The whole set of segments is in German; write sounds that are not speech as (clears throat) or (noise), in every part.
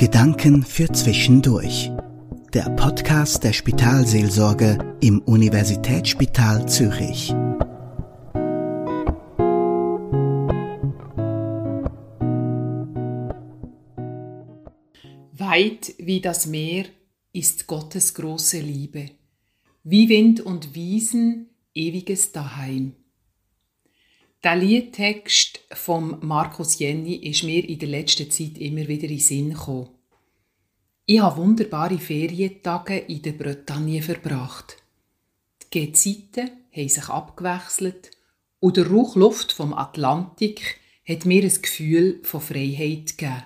Gedanken für Zwischendurch. Der Podcast der Spitalseelsorge im Universitätsspital Zürich. Weit wie das Meer ist Gottes große Liebe, wie Wind und Wiesen ewiges Daheim. Der Liedtext von Markus Jenny ist mir in der letzten Zeit immer wieder in Sinn gekommen. Ich habe wunderbare Ferientage in der Bretagne verbracht. Die Gezeiten haben sich abgewechselt und der Rauchluft vom Atlantik hat mir ein Gefühl von Freiheit gegeben.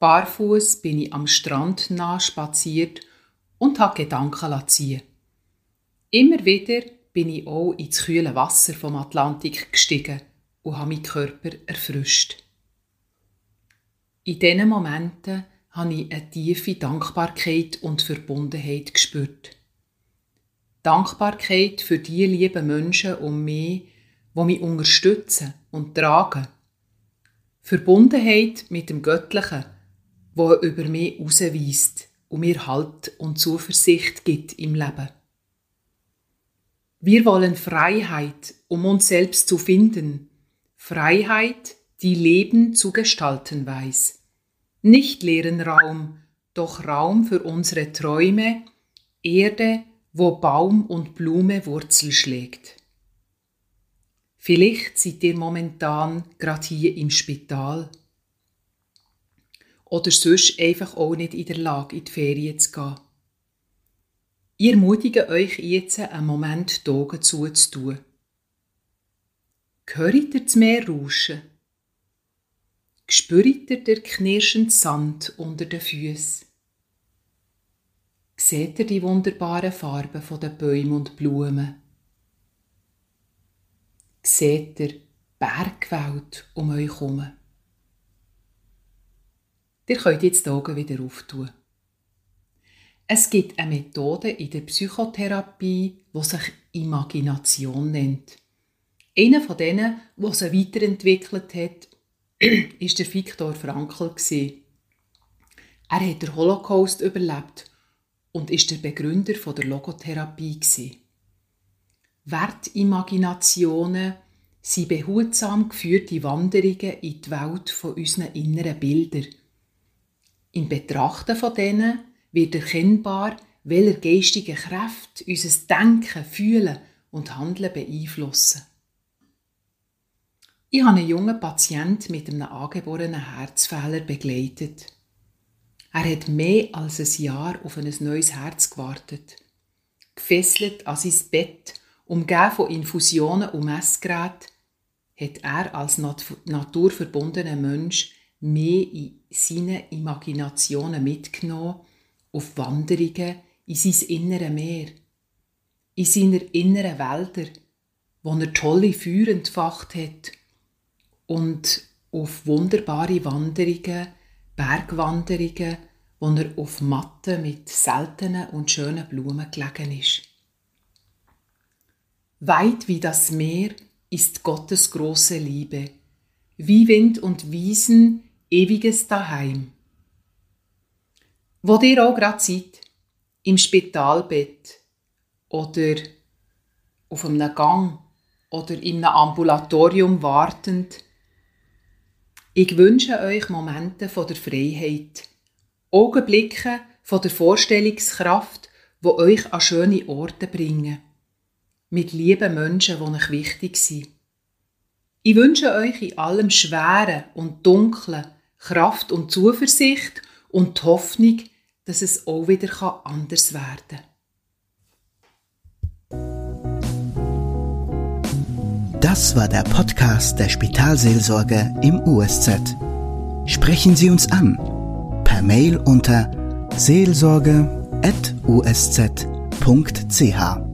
Barfuß bin ich am Strand nah spaziert und habe Gedanken ziehen. Immer wieder bin ich auch ins kühle Wasser vom Atlantik gestiegen und habe meinen Körper erfrischt. In diesen Momenten habe ich eine tiefe Dankbarkeit und Verbundenheit gespürt. Dankbarkeit für die lieben Menschen um mich, die mich unterstützen und tragen. Verbundenheit mit dem Göttlichen, wo über mich ausweist und mir Halt und Zuversicht gibt im Leben. Wir wollen Freiheit, um uns selbst zu finden. Freiheit, die Leben zu gestalten weiß. Nicht leeren Raum, doch Raum für unsere Träume, Erde, wo Baum und Blume Wurzel schlägt. Vielleicht seid ihr momentan gerade hier im Spital oder sonst einfach auch nicht in der Lage, in die Ferien zu gehen. Ich ermutige euch jetzt, einen Moment die Augen zuzutun. Hört ihr das Meer rauschen? Spürt ihr den knirschenden Sand unter den Füßen? Seht ihr die wunderbaren Farben der Bäume und Blumen? Seht ihr Bergwelt um euch herum? Ihr könnt jetzt die Augen wieder auftun. Es gibt eine Methode in der Psychotherapie, die sich Imagination nennt. Einer von denen, der sie weiterentwickelt hat, (clears throat) ist der Viktor Frankl. Er hat den Holocaust überlebt und ist der Begründer der Logotherapie. Wertimaginationen sind behutsam geführte Wanderungen in die Welt von unseren inneren Bildern. Im Betrachten von denen wird erkennbar, welche geistige Kräfte unser Denken, Fühlen und Handeln beeinflussen. Ich habe einen jungen Patient mit einem angeborenen Herzfehler begleitet. Er hat mehr als ein Jahr auf ein neues Herz gewartet. Gefesselt an sein Bett, umgeben von Infusionen und Messgeräten, hat er als naturverbundener Mensch mehr in seine Imaginationen mitgenommen auf Wanderungen in sein innere Meer, in seiner inneren Wälder, wo er tolle Feuer entfacht hat und auf wunderbare Wanderungen, Bergwanderungen, wo er auf Matten mit seltenen und schönen Blumen gelegen ist. Weit wie das Meer ist Gottes große Liebe, wie Wind und Wiesen ewiges Daheim. Wo ihr auch gerade seid, im Spitalbett oder auf einem Gang oder in einem Ambulatorium wartend, ich wünsche euch Momente von der Freiheit, Augenblicke von der Vorstellungskraft, wo euch an schöne Orte bringen, mit lieben Menschen, die euch wichtig sind. Ich wünsche euch in allem Schweren und Dunklen Kraft und Zuversicht und die Hoffnung, dass es auch wieder anders werden kann. Das war der Podcast der Spitalseelsorge im USZ. Sprechen Sie uns an per Mail unter seelsorge.usz.ch.